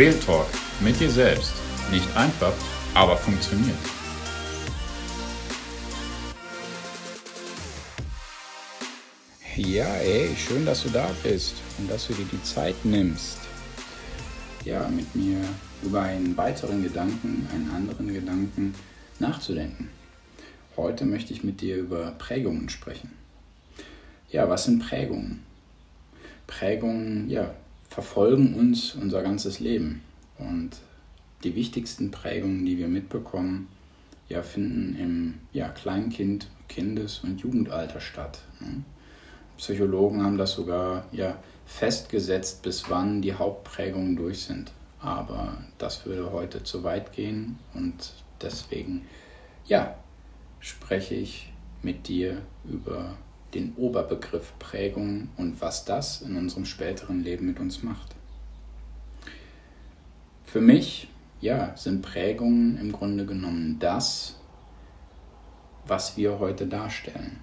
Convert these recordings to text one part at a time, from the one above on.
Real Talk mit dir selbst. Nicht einfach, aber funktioniert. Ja, ey, schön, dass du da bist und dass du dir die Zeit nimmst. Ja, mit mir über einen weiteren Gedanken, einen anderen Gedanken nachzudenken. Heute möchte ich mit dir über Prägungen sprechen. Ja, was sind Prägungen? Prägungen, ja, verfolgen uns unser ganzes Leben. Und die wichtigsten Prägungen, die wir mitbekommen, ja, finden im ja, Kleinkind, Kindes- und Jugendalter statt. Ne? Psychologen haben das sogar ja, festgesetzt, bis wann die Hauptprägungen durch sind. Aber das würde heute zu weit gehen und deswegen, ja, spreche ich mit dir über den Oberbegriff Prägung und was das in unserem späteren Leben mit uns macht. Für mich, ja, sind Prägungen im Grunde genommen das, was wir heute darstellen.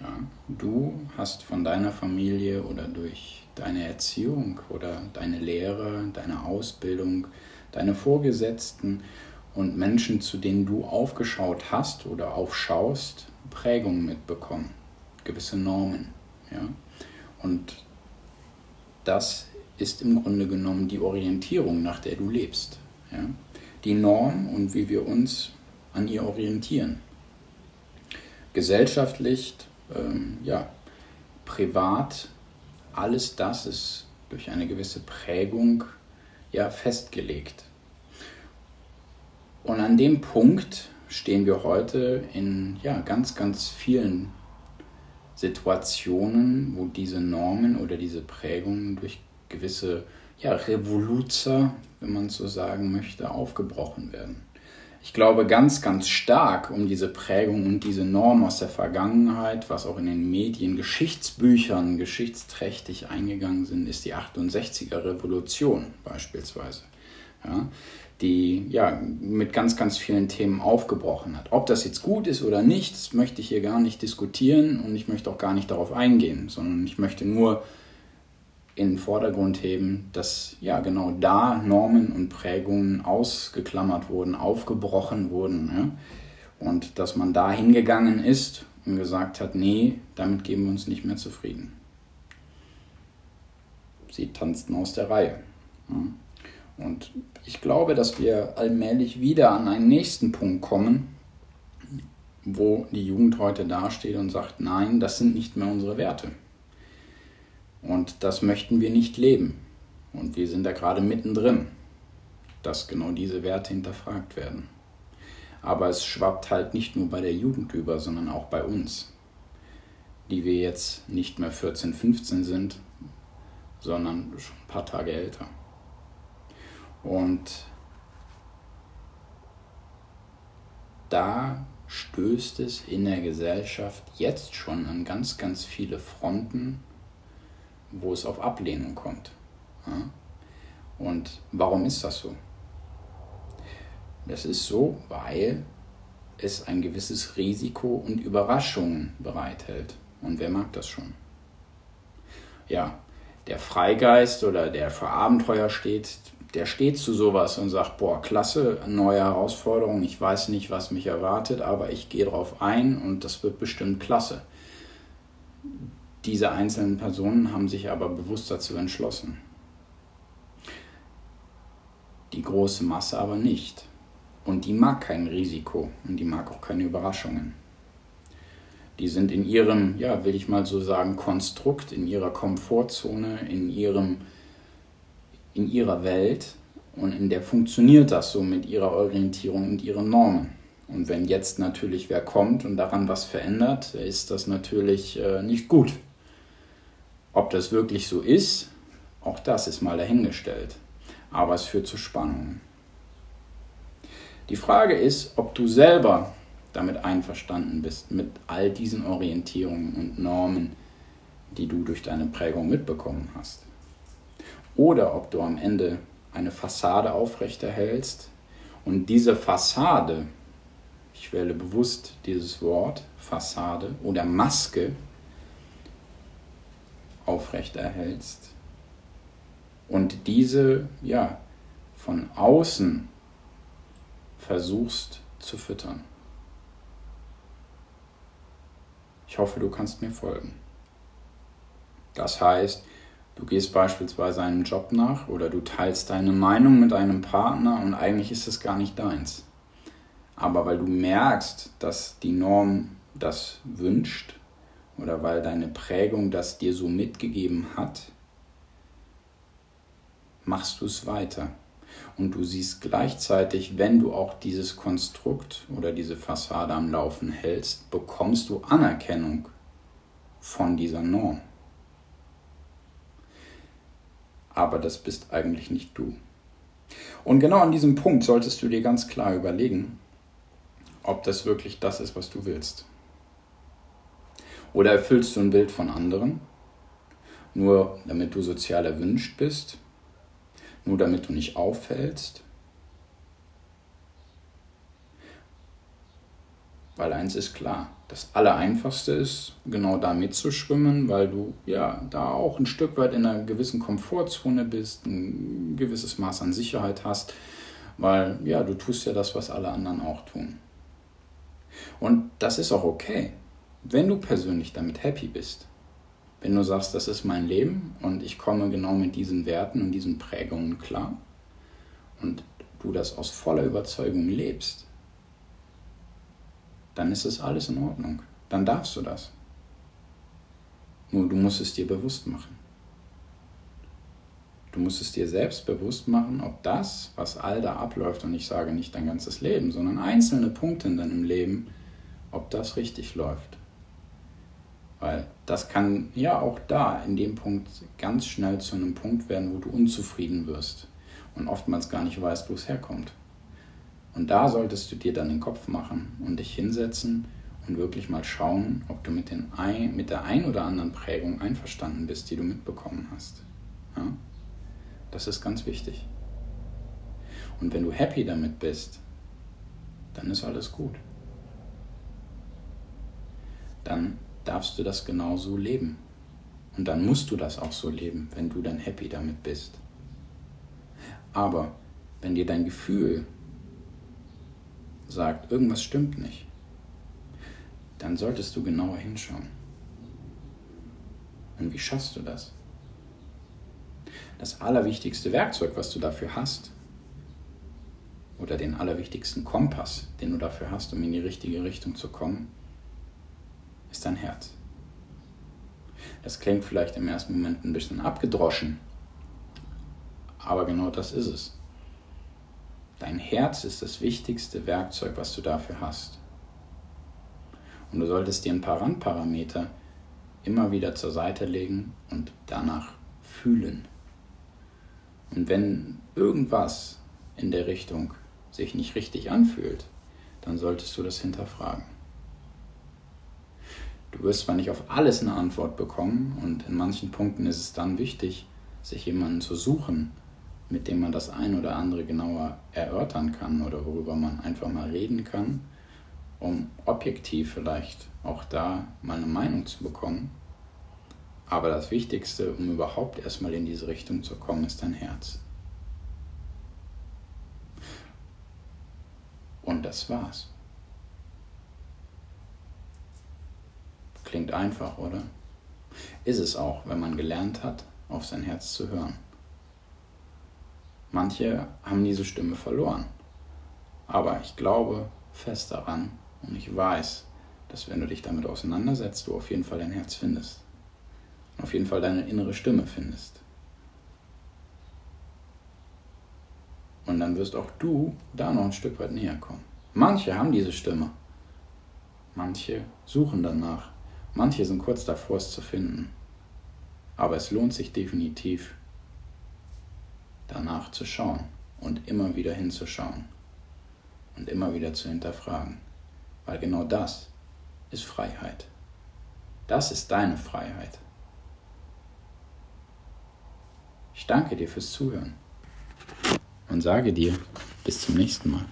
Ja, du hast von deiner Familie oder durch deine Erziehung oder deine Lehre, deine Ausbildung, deine Vorgesetzten und Menschen, zu denen du aufgeschaut hast oder aufschaust, Prägungen mitbekommen gewisse Normen. Ja? Und das ist im Grunde genommen die Orientierung, nach der du lebst. Ja? Die Norm und wie wir uns an ihr orientieren. Gesellschaftlich, ähm, ja, privat, alles das ist durch eine gewisse Prägung ja festgelegt. Und an dem Punkt stehen wir heute in ja, ganz, ganz vielen Situationen, wo diese Normen oder diese Prägungen durch gewisse ja, Revoluzer, wenn man so sagen möchte, aufgebrochen werden. Ich glaube ganz, ganz stark um diese Prägung und diese Norm aus der Vergangenheit, was auch in den Medien, Geschichtsbüchern geschichtsträchtig eingegangen sind, ist die 68er Revolution beispielsweise. Ja, die ja mit ganz, ganz vielen Themen aufgebrochen hat. Ob das jetzt gut ist oder nicht, das möchte ich hier gar nicht diskutieren und ich möchte auch gar nicht darauf eingehen, sondern ich möchte nur in den Vordergrund heben, dass ja genau da Normen und Prägungen ausgeklammert wurden, aufgebrochen wurden. Ja? Und dass man da hingegangen ist und gesagt hat, nee, damit geben wir uns nicht mehr zufrieden. Sie tanzten aus der Reihe. Ja? Und ich glaube, dass wir allmählich wieder an einen nächsten Punkt kommen, wo die Jugend heute dasteht und sagt, nein, das sind nicht mehr unsere Werte. Und das möchten wir nicht leben. Und wir sind da gerade mittendrin, dass genau diese Werte hinterfragt werden. Aber es schwappt halt nicht nur bei der Jugend über, sondern auch bei uns, die wir jetzt nicht mehr 14, 15 sind, sondern schon ein paar Tage älter. Und da stößt es in der Gesellschaft jetzt schon an ganz, ganz viele Fronten, wo es auf Ablehnung kommt. Und warum ist das so? Das ist so, weil es ein gewisses Risiko und Überraschungen bereithält. Und wer mag das schon? Ja, der Freigeist oder der für Abenteuer steht, der steht zu sowas und sagt, boah, klasse, neue Herausforderung, ich weiß nicht, was mich erwartet, aber ich gehe drauf ein und das wird bestimmt klasse. Diese einzelnen Personen haben sich aber bewusst dazu entschlossen. Die große Masse aber nicht. Und die mag kein Risiko und die mag auch keine Überraschungen. Die sind in ihrem, ja, will ich mal so sagen, Konstrukt, in ihrer Komfortzone, in ihrem in ihrer Welt und in der funktioniert das so mit ihrer Orientierung und ihren Normen. Und wenn jetzt natürlich wer kommt und daran was verändert, ist das natürlich äh, nicht gut. Ob das wirklich so ist, auch das ist mal dahingestellt. Aber es führt zu Spannungen. Die Frage ist, ob du selber damit einverstanden bist, mit all diesen Orientierungen und Normen, die du durch deine Prägung mitbekommen hast oder ob du am Ende eine Fassade aufrechterhältst und diese Fassade, ich wähle bewusst dieses Wort, Fassade oder Maske aufrechterhältst und diese ja, von außen versuchst zu füttern. Ich hoffe, du kannst mir folgen. Das heißt, du gehst beispielsweise einem Job nach oder du teilst deine Meinung mit einem Partner und eigentlich ist es gar nicht deins. Aber weil du merkst, dass die Norm das wünscht oder weil deine Prägung das dir so mitgegeben hat, machst du es weiter. Und du siehst gleichzeitig, wenn du auch dieses Konstrukt oder diese Fassade am Laufen hältst, bekommst du Anerkennung von dieser Norm. Aber das bist eigentlich nicht du. Und genau an diesem Punkt solltest du dir ganz klar überlegen, ob das wirklich das ist, was du willst. Oder erfüllst du ein Bild von anderen, nur damit du sozial erwünscht bist nur damit du nicht auffällst. Weil eins ist klar, das Allereinfachste ist, genau da mitzuschwimmen, weil du ja da auch ein Stück weit in einer gewissen Komfortzone bist, ein gewisses Maß an Sicherheit hast, weil ja, du tust ja das, was alle anderen auch tun. Und das ist auch okay, wenn du persönlich damit happy bist. Wenn du sagst, das ist mein Leben und ich komme genau mit diesen Werten und diesen Prägungen klar und du das aus voller Überzeugung lebst, dann ist es alles in Ordnung. Dann darfst du das. Nur du musst es dir bewusst machen. Du musst es dir selbst bewusst machen, ob das, was all da abläuft, und ich sage nicht dein ganzes Leben, sondern einzelne Punkte in deinem Leben, ob das richtig läuft. Weil das kann ja auch da in dem Punkt ganz schnell zu einem Punkt werden, wo du unzufrieden wirst und oftmals gar nicht weißt, wo es herkommt. Und da solltest du dir dann den Kopf machen und dich hinsetzen und wirklich mal schauen, ob du mit, den ein, mit der ein oder anderen Prägung einverstanden bist, die du mitbekommen hast. Ja? Das ist ganz wichtig. Und wenn du happy damit bist, dann ist alles gut. Dann darfst du das genauso leben. Und dann musst du das auch so leben, wenn du dann happy damit bist. Aber wenn dir dein Gefühl sagt, irgendwas stimmt nicht, dann solltest du genauer hinschauen. Und wie schaffst du das? Das allerwichtigste Werkzeug, was du dafür hast, oder den allerwichtigsten Kompass, den du dafür hast, um in die richtige Richtung zu kommen, ist dein Herz. Das klingt vielleicht im ersten Moment ein bisschen abgedroschen, aber genau das ist es. Dein Herz ist das wichtigste Werkzeug, was du dafür hast. Und du solltest dir ein paar Randparameter immer wieder zur Seite legen und danach fühlen. Und wenn irgendwas in der Richtung sich nicht richtig anfühlt, dann solltest du das hinterfragen. Du wirst zwar nicht auf alles eine Antwort bekommen und in manchen Punkten ist es dann wichtig, sich jemanden zu suchen, mit dem man das ein oder andere genauer erörtern kann oder worüber man einfach mal reden kann, um objektiv vielleicht auch da mal eine Meinung zu bekommen. Aber das Wichtigste, um überhaupt erstmal in diese Richtung zu kommen, ist dein Herz. Und das war's. Klingt einfach, oder? Ist es auch, wenn man gelernt hat, auf sein Herz zu hören. Manche haben diese Stimme verloren. Aber ich glaube fest daran und ich weiß, dass wenn du dich damit auseinandersetzt, du auf jeden Fall dein Herz findest. Und auf jeden Fall deine innere Stimme findest. Und dann wirst auch du da noch ein Stück weit näher kommen. Manche haben diese Stimme. Manche suchen danach. Manche sind kurz davor, es zu finden. Aber es lohnt sich definitiv, danach zu schauen und immer wieder hinzuschauen und immer wieder zu hinterfragen. Weil genau das ist Freiheit. Das ist deine Freiheit. Ich danke dir fürs Zuhören und sage dir bis zum nächsten Mal.